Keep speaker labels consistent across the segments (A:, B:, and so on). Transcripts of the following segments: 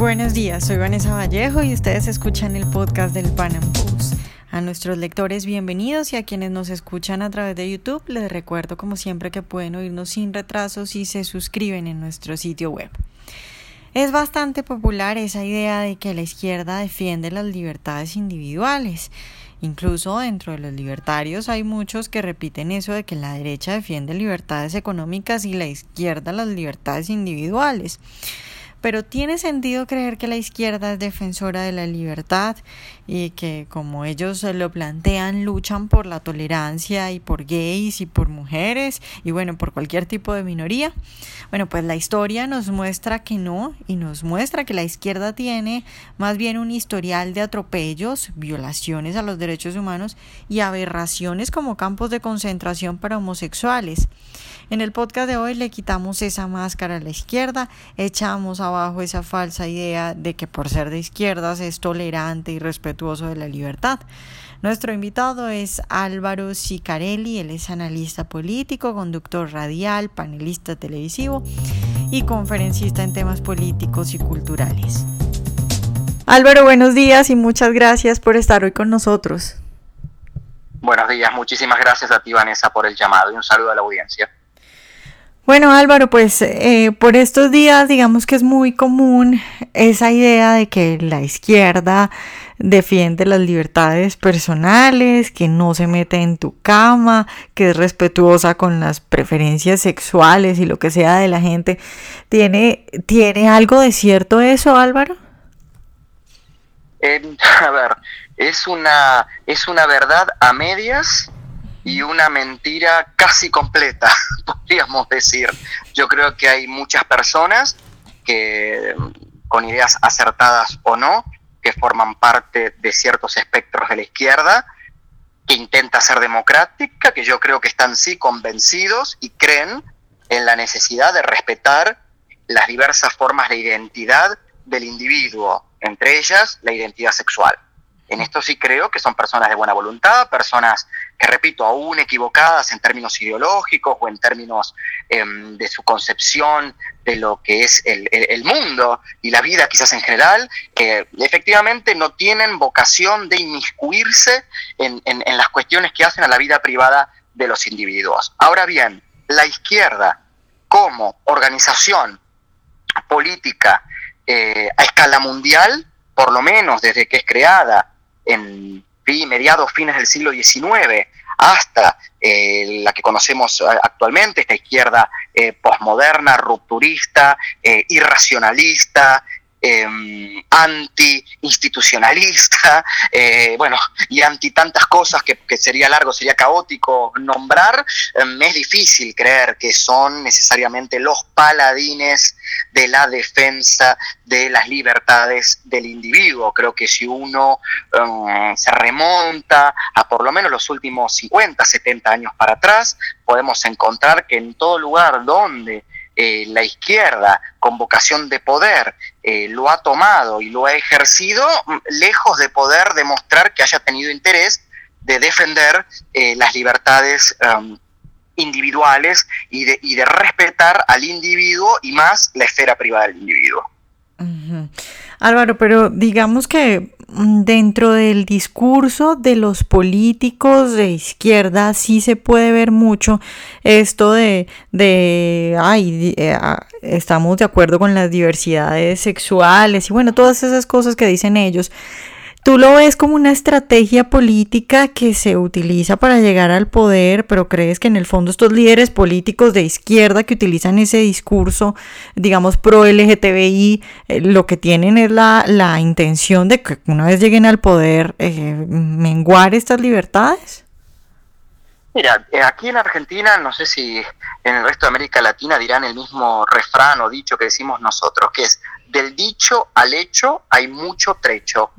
A: Buenos días, soy Vanessa Vallejo y ustedes escuchan el podcast del Panam Post. A nuestros lectores bienvenidos y a quienes nos escuchan a través de YouTube les recuerdo como siempre que pueden oírnos sin retraso si se suscriben en nuestro sitio web. Es bastante popular esa idea de que la izquierda defiende las libertades individuales. Incluso dentro de los libertarios hay muchos que repiten eso de que la derecha defiende libertades económicas y la izquierda las libertades individuales. Pero tiene sentido creer que la izquierda es defensora de la libertad y que, como ellos lo plantean, luchan por la tolerancia y por gays y por mujeres y bueno, por cualquier tipo de minoría. Bueno, pues la historia nos muestra que no y nos muestra que la izquierda tiene más bien un historial de atropellos, violaciones a los derechos humanos y aberraciones como campos de concentración para homosexuales. En el podcast de hoy le quitamos esa máscara a la izquierda, echamos abajo esa falsa idea de que por ser de izquierdas es tolerante y respetuoso de la libertad. Nuestro invitado es Álvaro Sicarelli, él es analista político, conductor radial, panelista televisivo y conferencista en temas políticos y culturales. Álvaro, buenos días y muchas gracias por estar hoy con nosotros.
B: Buenos días, muchísimas gracias a ti Vanessa por el llamado y un saludo a la audiencia.
A: Bueno, Álvaro, pues eh, por estos días digamos que es muy común esa idea de que la izquierda defiende las libertades personales, que no se mete en tu cama, que es respetuosa con las preferencias sexuales y lo que sea de la gente. ¿Tiene, ¿tiene algo de cierto eso, Álvaro?
B: A ver, es una, es una verdad a medias y una mentira casi completa, podríamos decir. Yo creo que hay muchas personas que, con ideas acertadas o no, que forman parte de ciertos espectros de la izquierda, que intenta ser democrática, que yo creo que están sí convencidos y creen en la necesidad de respetar las diversas formas de identidad del individuo, entre ellas la identidad sexual. En esto sí creo que son personas de buena voluntad, personas que, repito, aún equivocadas en términos ideológicos o en términos em, de su concepción de lo que es el, mundo y la vida quizás en general, que efectivamente no tienen vocación de inmiscuirse en, las cuestiones que hacen a la vida privada de los individuos. Ahora bien, la izquierda como organización política eh, a escala mundial, por lo menos desde que es creada en mediados, fines del siglo XIX, hasta eh, la que conocemos actualmente, esta izquierda eh, posmoderna, rupturista, eh, irracionalista, eh, anti-institucionalista, bueno, y anti tantas cosas que, sería largo, sería caótico nombrar, me es difícil creer que son necesariamente los paladines de la defensa de las libertades del individuo. Creo que si uno em, se remonta a por lo menos los últimos 50, 70 años para atrás, podemos encontrar que en todo lugar donde eh, la izquierda con vocación de poder eh, lo ha tomado y lo ha ejercido, mm, lejos de poder demostrar que haya tenido interés de defender eh, las libertades um, individuales y de, y de respetar al individuo y más la esfera privada del individuo.
A: Álvaro, pero digamos que Mm, dentro del discurso de los políticos de izquierda sí se puede ver mucho esto de, de ay, eh, ah, estamos de acuerdo con las diversidades sexuales y bueno, todas esas cosas que dicen ellos. ¿Tú lo ves como una estrategia política que se utiliza para llegar al poder, pero crees que en el fondo estos líderes políticos de izquierda que utilizan ese discurso, digamos, pro LGTBI, eh, lo que tienen es la, la, intención de que una vez lleguen al poder, eh, menguar estas libertades?
B: Mira, eh, aquí en Argentina, no sé si en el resto de América Latina dirán el mismo refrán o dicho que decimos nosotros, que es del dicho al hecho hay mucho trecho.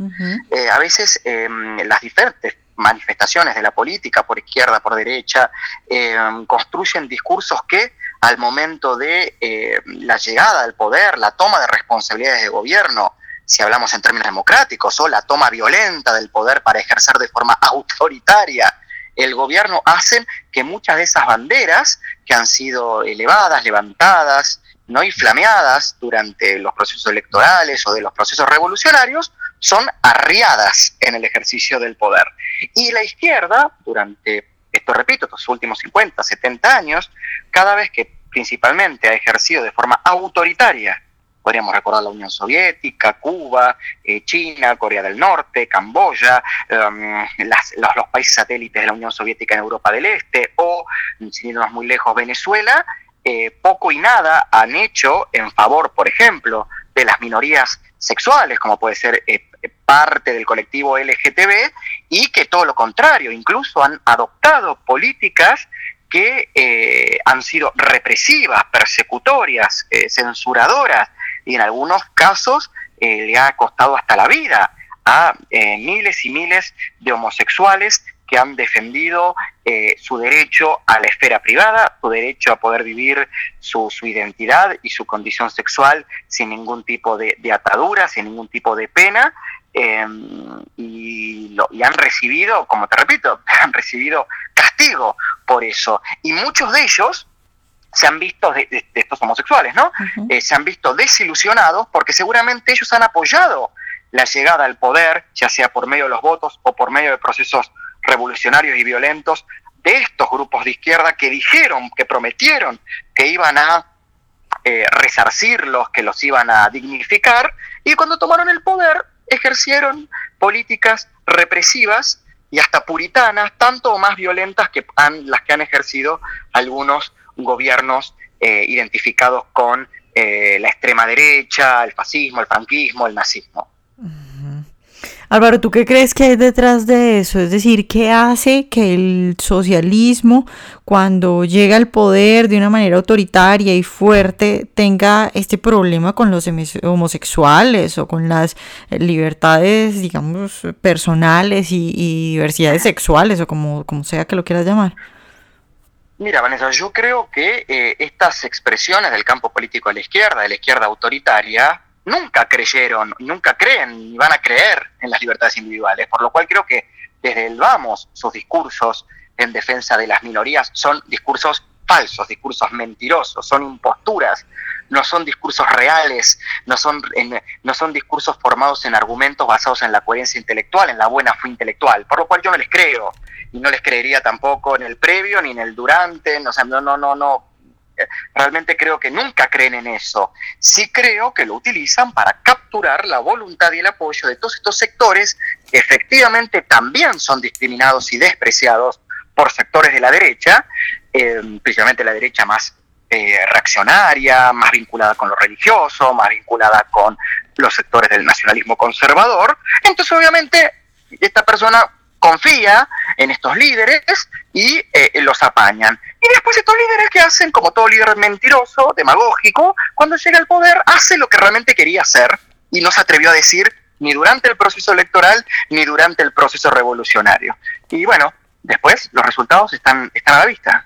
B: Eh, a veces em, las diferentes manifestaciones de la política, por izquierda, por derecha, em, construyen discursos que al momento de em, la llegada al poder, la toma de responsabilidades de gobierno, si hablamos en términos democráticos, o la toma violenta del poder para ejercer de forma autoritaria el gobierno, hacen que muchas de esas banderas que han sido elevadas, levantadas, ¿no? y flameadas durante los procesos electorales o de los procesos revolucionarios, son arriadas en el ejercicio del poder. Y la izquierda, durante, esto repito, estos últimos 50, 70 años, cada vez que principalmente ha ejercido de forma autoritaria Podríamos recordar la Unión Soviética, Cuba, eh, China, Corea del Norte, Camboya, em, los, países satélites de la Unión Soviética en Europa del Este o, sin irnos muy lejos, Venezuela, eh, poco y nada han hecho en favor, por ejemplo, de las minorías sexuales, como puede ser eh, parte del colectivo LGTB, y que todo lo contrario, incluso han adoptado políticas que han sido represivas, persecutorias, censuradoras y en algunos casos eh, le ha costado hasta la vida a eh, miles y miles de homosexuales que han defendido eh, su derecho a la esfera privada, su derecho a poder vivir su, identidad y su condición sexual sin ningún tipo de, atadura, sin ningún tipo de pena, em, y, y, han recibido, como te repito, han recibido castigo por eso. Y muchos de ellos se han visto, de, estos homosexuales, ¿no? Eh, se han visto desilusionados porque seguramente ellos han apoyado la llegada al poder, ya sea por medio de los votos o por medio de procesos revolucionarios y violentos de estos grupos de izquierda que dijeron, que prometieron que iban a eh, resarcirlos, que los iban a dignificar, y cuando tomaron el poder ejercieron políticas represivas y hasta puritanas, tanto o más violentas que han, las que han ejercido algunos gobiernos eh, identificados con eh, la extrema derecha, el fascismo, el franquismo, el nazismo.
A: Álvaro, ¿tú qué crees que hay detrás de eso? Es decir, ¿qué hace que el socialismo, cuando llega al poder de una manera autoritaria y fuerte, tenga este problema con los homosexuales o con las libertades, digamos, personales y, diversidades sexuales o como, como sea que lo quieras llamar?
B: Mira, Vanessa, yo creo que eh, estas expresiones del campo político de la izquierda, de la izquierda autoritaria, nunca creyeron, nunca creen ni van a creer en las libertades individuales, por lo cual creo que desde el vamos sus discursos en defensa de las minorías son discursos falsos, discursos mentirosos, son imposturas, no son discursos reales, no son, no son discursos formados en argumentos basados en la coherencia intelectual, en la buena fe intelectual, por lo cual yo no les creo y no les creería tampoco en el previo ni en el durante, no, no, no, no, no. Realmente creo que nunca creen en eso. Sí creo que lo utilizan para capturar la voluntad y el apoyo de todos estos sectores que efectivamente también son discriminados y despreciados por sectores de la derecha, eh, principalmente la derecha más eh, reaccionaria, más vinculada con lo religioso, más vinculada con los sectores del nacionalismo conservador. Entonces, obviamente, esta persona confía en estos líderes y eh, los apañan. Y después estos líderes que hacen, como todo líder mentiroso, demagógico, cuando llega al poder hace lo que realmente quería hacer y no se atrevió a decir ni durante el proceso electoral ni durante el proceso revolucionario. Y bueno, después los resultados están, están a la vista.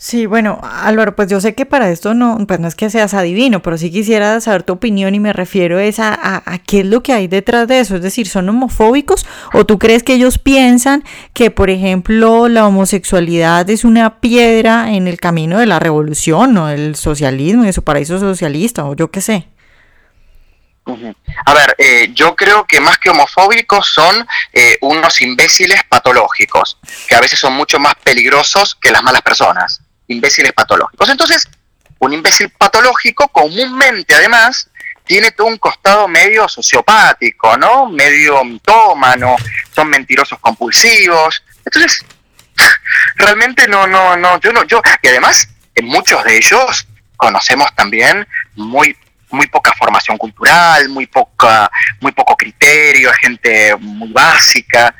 A: Sí, bueno, Álvaro, pues yo sé que para esto no, pues no es que seas adivino, pero sí quisiera saber tu opinión y me refiero es a, a, qué es lo que hay detrás de eso, es decir, ¿son homofóbicos o tú crees que ellos piensan que, por ejemplo, la homosexualidad es una piedra en el camino de la revolución o del socialismo y su paraíso socialista o yo qué sé?
B: A ver, eh, yo creo que más que homofóbicos son eh, unos imbéciles patológicos, que a veces son mucho más peligrosos que las malas personas imbéciles patológicos. Entonces, un imbécil patológico comúnmente además tiene todo un costado medio sociopático, ¿no? Medio mitómano, son mentirosos compulsivos. Entonces, realmente no, no, no, yo no, yo, y además, en muchos de ellos conocemos también muy muy poca formación cultural, muy poca, muy poco criterio, gente muy básica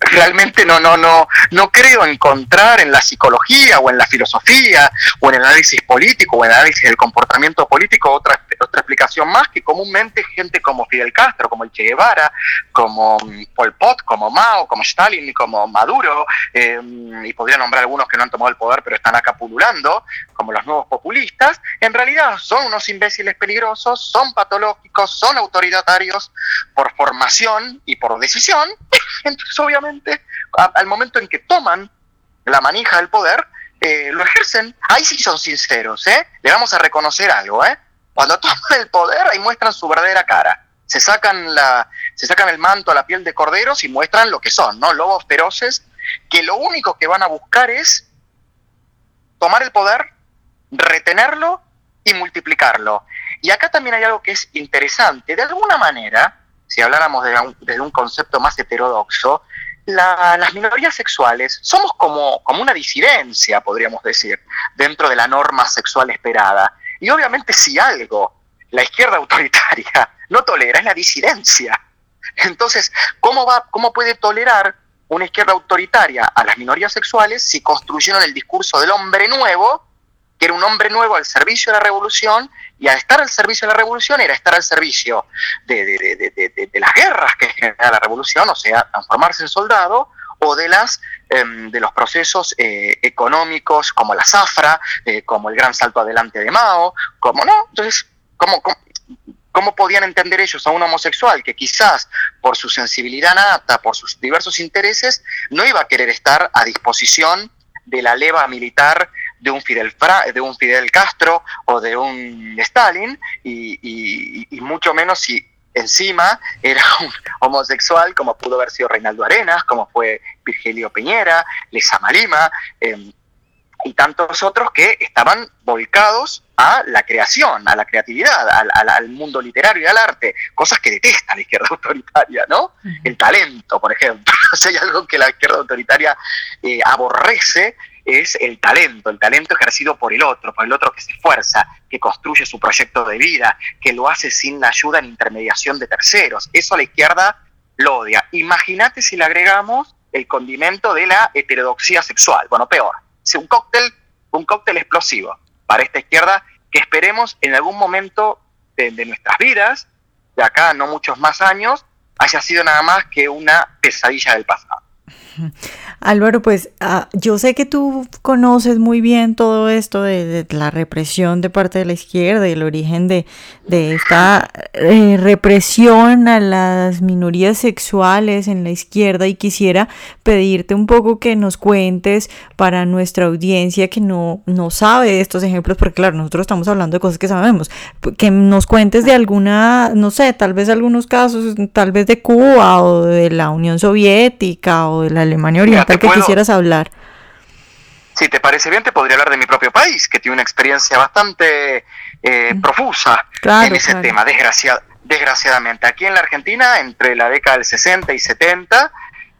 B: realmente no, no, no, no creo encontrar en la psicología o en la filosofía o en el análisis político o en el análisis del comportamiento político otra, otra explicación más que comúnmente gente como Fidel Castro, como el Che Guevara, como mm, Pol Pot, como Mao, como Stalin como Maduro, eh, y podría nombrar algunos que no han tomado el poder pero están acá pululando, como los nuevos populistas, en realidad son unos imbéciles peligrosos, son patológicos, son autoritarios por formación y por decisión, entonces obviamente al momento en que toman la manija del poder, eh, lo ejercen, ahí sí son sinceros, ¿eh? Le vamos a reconocer algo, ¿eh? Cuando toman el poder, ahí muestran su verdadera cara. Se sacan, la, se sacan el manto a la piel de corderos y muestran lo que son, ¿no? Lobos feroces que lo único que van a buscar es tomar el poder, retenerlo y multiplicarlo. Y acá también hay algo que es interesante. De alguna manera, si habláramos desde un, concepto más heterodoxo, las minorías sexuales somos como, como una disidencia, podríamos decir, dentro de la norma sexual esperada. Y obviamente si algo la izquierda autoritaria no tolera es la disidencia. Entonces, ¿cómo, va, cómo puede tolerar una izquierda autoritaria a las minorías sexuales si construyeron el discurso del hombre nuevo, que era un hombre nuevo al servicio de la revolución, y al estar al servicio de la revolución era estar al servicio de, las guerras que genera la revolución, o sea, transformarse en soldado, o de las em, de los procesos eh, económicos como la zafra, eh, como el gran salto adelante de Mao, como no, entonces, como, ¿Cómo podían entender ellos a un homosexual que quizás por su sensibilidad nata, por sus diversos intereses, no iba a querer estar a disposición de la leva militar de un Fidel, de un Fidel Castro o de un Stalin, y, mucho menos si encima era un homosexual como pudo haber sido Reinaldo Arenas, como fue Virgilio Peñera, Lesa Malima, em, y tantos otros que estaban volcados a la creación, a la creatividad, al, mundo literario y al arte, cosas que detesta la izquierda autoritaria, ¿no? El talento, por ejemplo. si hay algo que la izquierda autoritaria eh, aborrece, es el talento, el talento ejercido por el otro, por el otro que se esfuerza, que construye su proyecto de vida, que lo hace sin la ayuda ni intermediación de terceros. Eso a la izquierda lo odia. Imagínate si le agregamos el condimento de la heterodoxia sexual. Bueno, peor. Si un cóctel, un cóctel explosivo para esta izquierda que esperemos en algún momento de, nuestras vidas, de acá no muchos más años, haya sido nada más que una pesadilla del pasado.
A: Álvaro, pues ah, yo sé que tú conoces muy bien todo esto de, la represión de parte de la izquierda y el origen de, esta eh, represión a las minorías sexuales en la izquierda y quisiera pedirte un poco que nos cuentes para nuestra audiencia que no, no sabe estos ejemplos, porque claro, nosotros estamos hablando de cosas que sabemos, que nos cuentes de alguna, no sé, tal vez algunos casos, tal vez de Cuba o de la Unión Soviética o de la Alemania Oriental que quisieras hablar.
B: Si te parece bien, te podría hablar de mi propio país, que tiene una experiencia bastante eh, mm. profusa en ese tema, desgraciadamente. Aquí en la Argentina, entre la década del 60 y 70,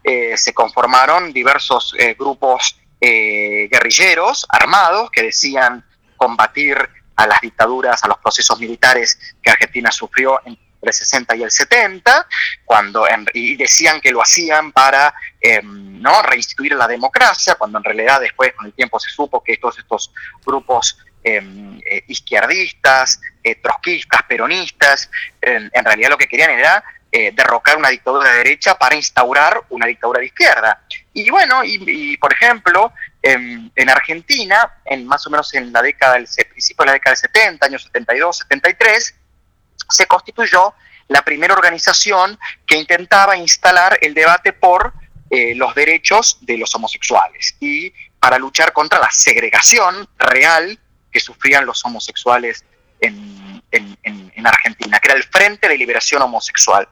B: eh, se conformaron diversos eh, grupos guerrilleros armados que decían combatir a las dictaduras, a los procesos militares que Argentina sufrió en el 60 y el 70, cuando y decían que lo hacían para em, ¿no? reinstituir la democracia, cuando en realidad después con el tiempo se supo que todos estos grupos em, eh, izquierdistas, eh, trotskistas, peronistas, en realidad lo que querían era eh, derrocar una dictadura de derecha para instaurar una dictadura de izquierda. Y bueno, y, por ejemplo, en, en, Argentina, en más o menos en la década del principio de la década del 70, años 72, 73, se constituyó la primera organización que intentaba instalar el debate por eh, los derechos de los homosexuales y para luchar contra la segregación real que sufrían los homosexuales en, Argentina, que era el Frente de Liberación Homosexual,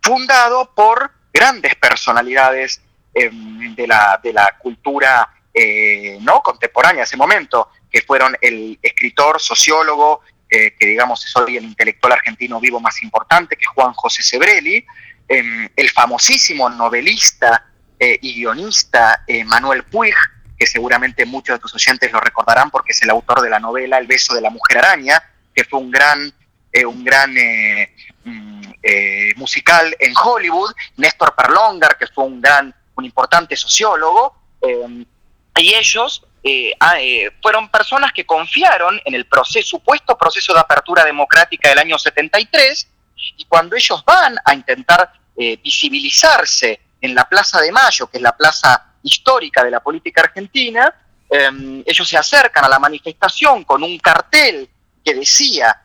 B: fundado por grandes personalidades em, de, la, de, la, cultura eh, ¿no? contemporánea ese momento, que fueron el escritor, sociólogo eh, que digamos es hoy el intelectual argentino vivo más importante, que es Juan José Sebrelli, em, el famosísimo novelista eh, y guionista eh, Manuel Puig, que seguramente muchos de tus oyentes lo recordarán porque es el autor de la novela El beso de la mujer araña, que fue un gran, un gran mm, musical en Hollywood, Néstor Perlongar, que fue un gran, un importante sociólogo, y ellos eh, ah, eh, fueron personas que confiaron en el supuesto proceso de apertura democrática del año 73 y cuando ellos van a intentar eh, visibilizarse en la Plaza de Mayo, que es la plaza histórica de la política argentina, em, ellos se acercan a la manifestación con un cartel que decía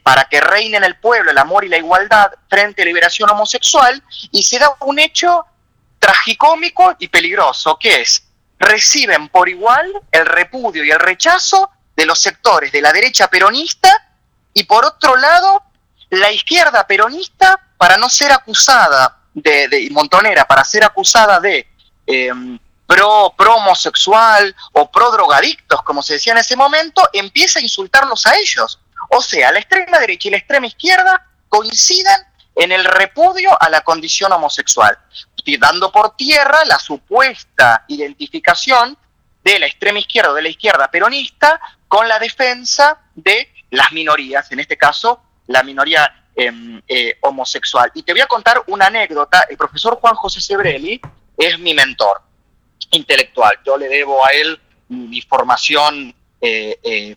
B: para que reine en el pueblo el amor y la igualdad frente a la liberación homosexual y se da un hecho tragicómico y peligroso, que es reciben por igual el repudio y el rechazo de los sectores de la derecha peronista y por otro lado la izquierda peronista para no ser acusada de, montonera, para ser acusada de em, pro, pro homosexual o pro drogadictos, como se decía en ese momento, empieza a insultarlos a ellos. O sea, la extrema derecha y la extrema izquierda coinciden en el repudio a la condición homosexual, dando por tierra la supuesta identificación de la extrema izquierda o de la izquierda peronista con la defensa de las minorías, en este caso la minoría eh, homosexual. Y te voy a contar una anécdota. El profesor Juan José Sebrelli es mi mentor intelectual. Yo le debo a él mi formación, eh, eh,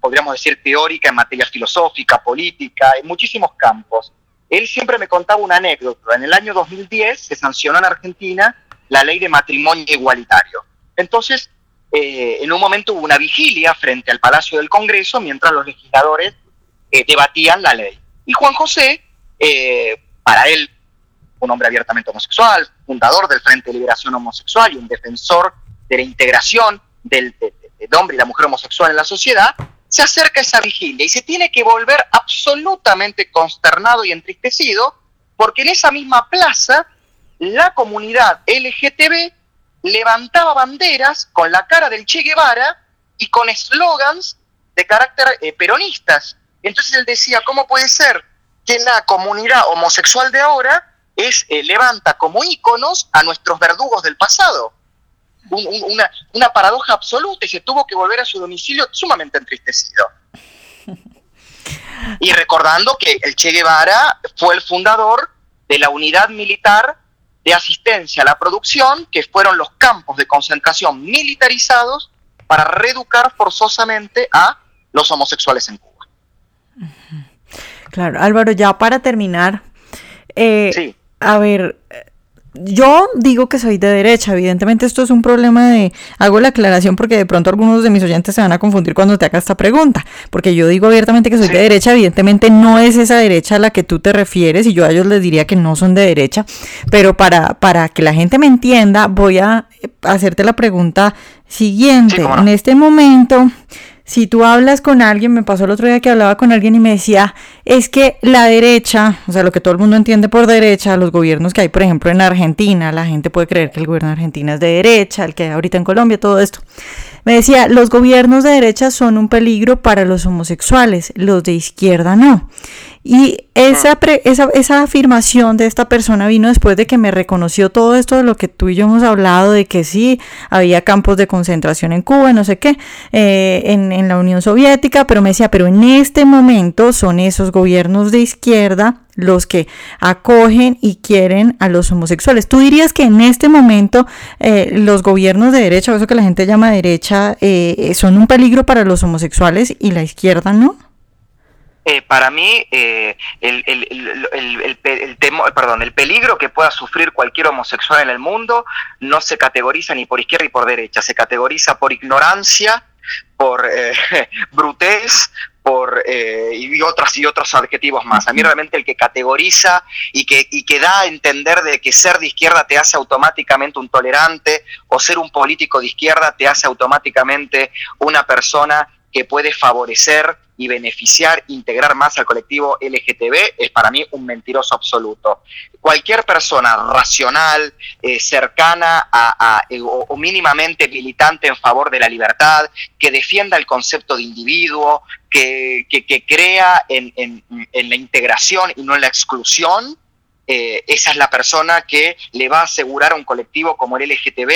B: podríamos decir, teórica en materia filosófica, política, en muchísimos campos. Él siempre me contaba una anécdota. En el año 2010 se sancionó en Argentina la ley de matrimonio igualitario. Entonces, eh, en un momento hubo una vigilia frente al Palacio del Congreso mientras los legisladores debatían la ley. Y Juan José, para él, un hombre abiertamente homosexual, fundador del Frente de Liberación Homosexual y un defensor de la integración del, hombre y la mujer homosexual en la sociedad, se acerca a esa vigilia y se tiene que volver absolutamente consternado y entristecido porque en esa misma plaza la comunidad LGTB levantaba banderas con la cara del Che Guevara y con eslogans de carácter eh, peronistas. Entonces él decía, ¿cómo puede ser que la comunidad homosexual de ahora es, eh, levanta como íconos a nuestros verdugos del pasado. una, una paradoja absoluta y se tuvo que volver a su domicilio sumamente entristecido. Y recordando que el Che Guevara fue el fundador de la unidad militar de asistencia a la producción, que fueron los campos de concentración militarizados para reeducar forzosamente a los homosexuales en Cuba.
A: Claro, Álvaro, ya para terminar, eh, sí. a ver, yo digo que soy de derecha, evidentemente esto es un problema de, hago la aclaración porque de pronto algunos de mis oyentes se van a confundir cuando te haga esta pregunta, porque yo digo abiertamente que soy de derecha, evidentemente no es esa derecha a la que tú te refieres y yo a ellos les diría que no son de derecha, pero para, para que la gente me entienda voy a hacerte la pregunta siguiente. En este momento si tú hablas con alguien, me pasó el otro día que hablaba con alguien y me decía, es que la derecha, o sea, lo que todo el mundo entiende por derecha, los gobiernos que hay, por ejemplo, en Argentina, la gente puede creer que el gobierno de Argentina es de derecha, el que hay ahorita en Colombia, todo esto. Me decía, los gobiernos de derecha son un peligro para los homosexuales, los de izquierda no. Y esa, esa, esa, afirmación de esta persona vino después de que me reconoció todo esto de lo que tú y yo hemos hablado, de que sí, había campos de concentración en Cuba, no sé qué, eh, en, en la Unión Soviética, pero me decía, pero en este momento son esos gobiernos de izquierda los que acogen y quieren a los homosexuales. ¿Tú dirías que en este momento eh, los gobiernos de derecha, o eso que la gente llama derecha, eh, son un peligro para los homosexuales y la izquierda no?
B: Eh, para mí, el, perdón, el peligro que pueda sufrir cualquier homosexual en el mundo no se categoriza ni por izquierda ni por derecha, se categoriza por ignorancia, por brutez, por eh, y otros y otros adjetivos más. A mí realmente el que categoriza y que, y que da a entender de que ser de izquierda te hace automáticamente un tolerante o ser un político de izquierda te hace automáticamente una persona que puede favorecer y beneficiar, integrar más al colectivo LGTB, es para mí un mentiroso absoluto. Cualquier persona racional, eh, cercana a, eh, o, mínimamente militante en favor de la libertad, que defienda el concepto de individuo, que, crea en, la integración y no en la exclusión, eh, esa es la persona que le va a asegurar a un colectivo como el LGTB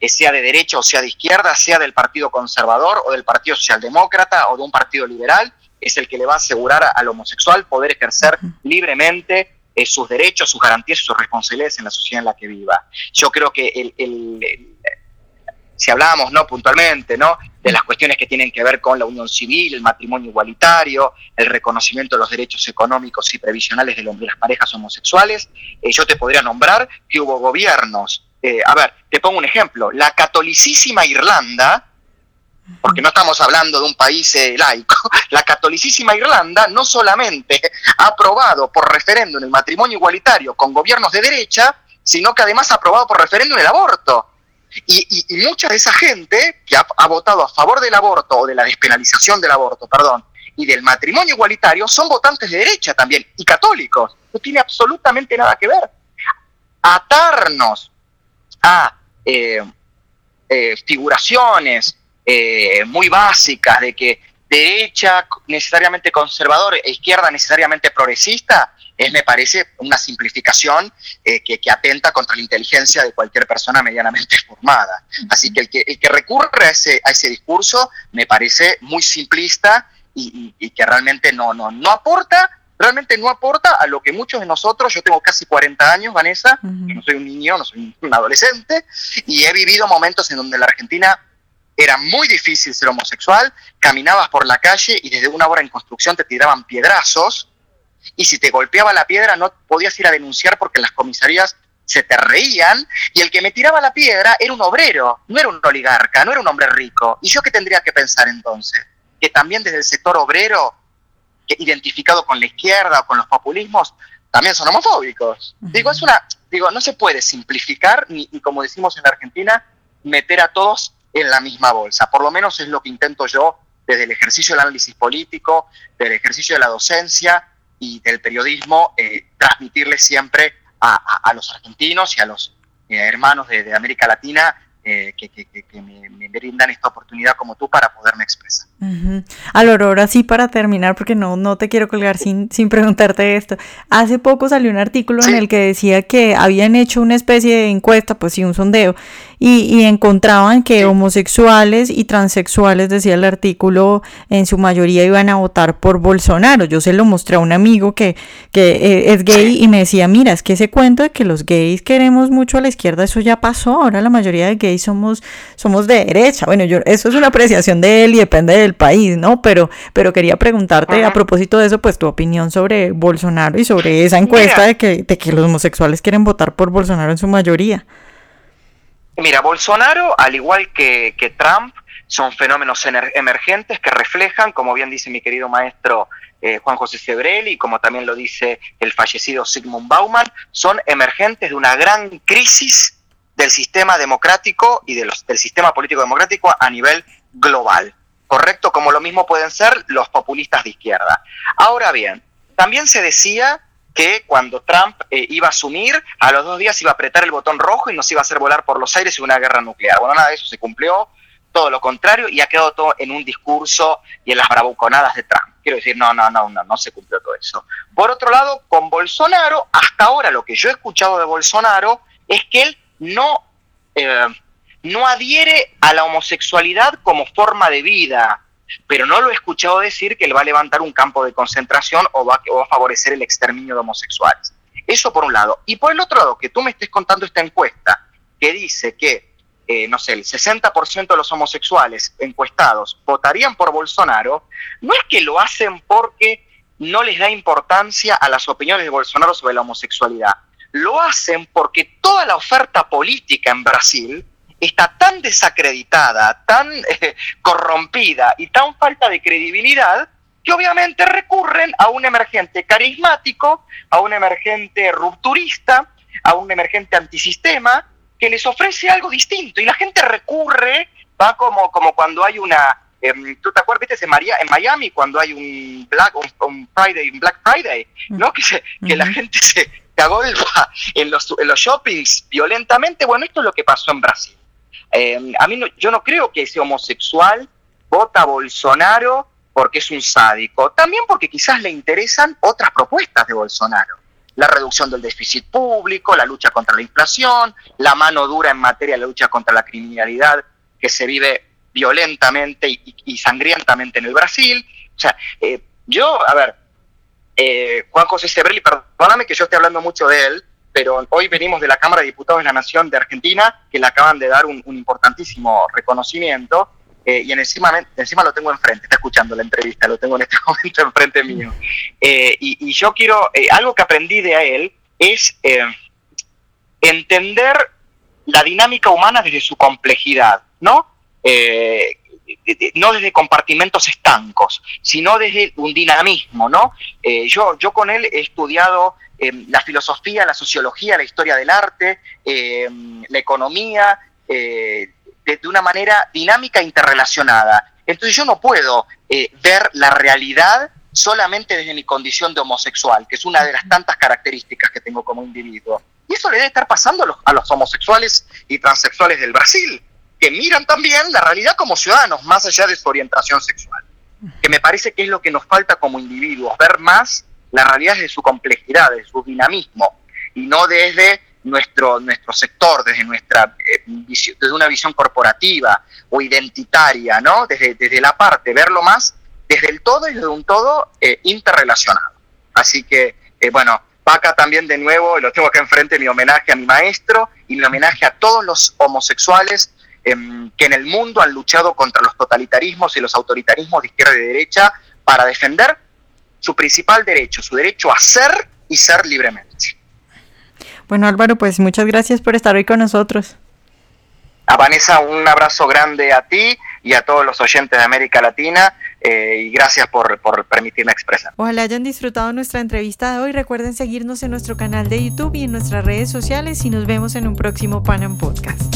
B: eh, sea de derecha o sea de izquierda, sea del Partido Conservador o del Partido Socialdemócrata o de un partido liberal, es el que le va a asegurar al homosexual poder ejercer libremente eh, sus derechos, sus garantías y sus responsabilidades en la sociedad en la que viva. Yo creo que el, si hablábamos no puntualmente no de las cuestiones que tienen que ver con la unión civil el matrimonio igualitario el reconocimiento de los derechos económicos y previsionales de, las parejas homosexuales. Eh, yo te podría nombrar que hubo gobiernos eh, a ver, te pongo un ejemplo, la catolicísima Irlanda, porque no estamos hablando de un país eh, laico, la catolicísima Irlanda no solamente ha aprobado por referéndum el matrimonio igualitario con gobiernos de derecha, sino que además ha aprobado por referéndum el aborto. Y, mucha de esa gente que ha, ha, votado a favor del aborto o de la despenalización del aborto, perdón, y del matrimonio igualitario son votantes de derecha también y católicos. No tiene absolutamente nada que ver. Atarnos a eh, eh, figuraciones eh, muy básicas de que derecha necesariamente conservador e izquierda necesariamente progresista, es, me parece, una simplificación que, atenta contra la inteligencia de cualquier persona medianamente formada. Así que el que, el que recurre a ese, a ese discurso me parece muy simplista y, que realmente no, no, no aporta, realmente no aporta a lo que muchos de nosotros, yo tengo casi 40 años, Vanessa, no soy un niño, no soy un adolescente, y he vivido momentos en donde la Argentina era muy difícil ser homosexual, caminabas por la calle y desde una hora en construcción te tiraban piedrazos, y si te golpeaba la piedra no podías ir a denunciar porque las comisarías se te reían, y el que me tiraba la piedra era un obrero, no era un oligarca, no era un hombre rico. ¿Y yo qué tendría que pensar entonces? que también desde el sector obrero, que identificado con la izquierda o con los populismos, también son homofóbicos. Digo, es una, digo, no se puede simplificar ni, como decimos en la Argentina, meter a todos en la misma bolsa. Por lo menos es lo que intento yo desde el ejercicio del análisis político, del ejercicio de la docencia y del periodismo, eh, transmitirle siempre a, los argentinos y a los eh, hermanos de, de América Latina eh, que, me, brindan esta oportunidad como tú para poderme expresar.
A: Uh ahora sí para terminar, porque no, no te quiero colgar sin, sin preguntarte esto. Hace poco salió un artículo en el que decía que habían hecho una especie de encuesta, pues sí, un sondeo, y, encontraban que homosexuales y transexuales, decía el artículo, en su mayoría iban a votar por Bolsonaro. Yo se lo mostré a un amigo que, que eh, es gay y me decía, mira, es que ese cuento de que los gays queremos mucho a la izquierda, eso ya pasó, ahora la mayoría de gays somos, somos de derecha. Bueno, yo, eso es una apreciación de él y depende del país, ¿no? Pero, pero quería preguntarte a propósito de eso, pues tu opinión sobre Bolsonaro y sobre esa encuesta de que, de que los homosexuales quieren votar por Bolsonaro en su mayoría.
B: Mira, Bolsonaro, al igual que, Trump, son fenómenos emergentes que reflejan, como bien dice mi querido maestro eh, Juan José Sebrelli, y como también lo dice el fallecido Sigmund Bauman, son emergentes de una gran crisis del sistema democrático y del sistema político democrático a nivel global. ¿Correcto? Como lo mismo pueden ser los populistas de izquierda. Ahora bien, también se decía que cuando Trump eh, iba a asumir, a los dos días iba a apretar el botón rojo y nos iba a hacer volar por los aires una guerra nuclear. Bueno, nada de eso se cumplió, todo lo contrario, y ha quedado todo en un discurso y en las bravuconadas de Trump. Quiero decir, no, no, no, no, no se cumplió todo eso. Por otro lado, con Bolsonaro, hasta ahora lo que yo he escuchado de Bolsonaro es que él no, eh, no adhiere a la homosexualidad como forma de vida, pero no lo he escuchado decir que él va a levantar un campo de concentración o va, a favorecer el exterminio de homosexuales. Eso por un lado. Y por el otro lado, que tú me estés contando esta encuesta que dice que, eh, no sé, el 60% de los homosexuales encuestados votarían por Bolsonaro, no es que lo hacen porque no les da importancia a las opiniones de Bolsonaro sobre la homosexualidad. Lo hacen porque toda la oferta política en Brasil está tan desacreditada, tan eh, corrompida y tan falta de credibilidad que obviamente recurren a un emergente carismático, a un emergente rupturista, a un emergente antisistema que les ofrece algo distinto y la gente recurre, va como, como cuando hay una, em, ¿tú te acuerdas, viste, en, María, en Miami cuando hay un Black, un, Friday, un Black Friday, ¿no? Que, que la gente se, se agolpa en los, en los shoppings violentamente. Bueno, esto es lo que pasó en Brasil. Eh, a mí yo no creo que ese homosexual vota a Bolsonaro porque es un sádico, también porque quizás le interesan otras propuestas de Bolsonaro. La reducción del déficit público, la lucha contra la inflación, la mano dura en materia de lucha contra la criminalidad que se vive violentamente y, sangrientamente en el Brasil. O sea, eh, yo, a ver, eh, Juan José Sebrelli, perdóname que yo esté hablando mucho de él, pero hoy venimos de la Cámara de Diputados de la Nación de Argentina, que le acaban de dar un, importantísimo reconocimiento, eh, y encima, encima lo tengo enfrente, está escuchando la entrevista, lo tengo en este momento enfrente mío. Eh, y, yo quiero, eh, algo que aprendí de él es entender la dinámica humana desde su complejidad, ¿no? No desde compartimentos estancos, sino desde un dinamismo, ¿no? yo, yo con él he estudiado la filosofía, la sociología, la historia del arte, eh, la economía eh, de, una manera dinámica e interrelacionada. Entonces yo no puedo eh, ver la realidad solamente desde mi condición de homosexual, que es una de las tantas características que tengo como individuo. Y eso le debe estar pasando a los, a los homosexuales y transexuales del Brasil, que miran también la realidad como ciudadanos, más allá de su orientación sexual. Que me parece que es lo que nos falta como individuos, ver más la realidad desde su complejidad, desde su dinamismo, y no desde nuestro, nuestro sector, desde, nuestra, eh, desde una visión corporativa o identitaria, ¿no? Desde, desde la parte, verlo más desde el todo y desde un todo eh, interrelacionado. Así que, eh, bueno, acá también de nuevo, lo tengo acá enfrente, mi homenaje a mi maestro y mi homenaje a todos los homosexuales em, que en el mundo han luchado contra los totalitarismos y los autoritarismos de izquierda y de derecha para defender su principal derecho, su derecho a ser y ser libremente.
A: Bueno Álvaro, pues muchas gracias por estar hoy con nosotros.
B: A Vanessa, un abrazo grande a ti y a todos los oyentes de América Latina eh, y gracias por, por permitirme expresar.
A: Ojalá hayan disfrutado nuestra entrevista de hoy. Recuerden seguirnos en nuestro canal de YouTube y en nuestras redes sociales y nos vemos en un próximo Panam Podcast.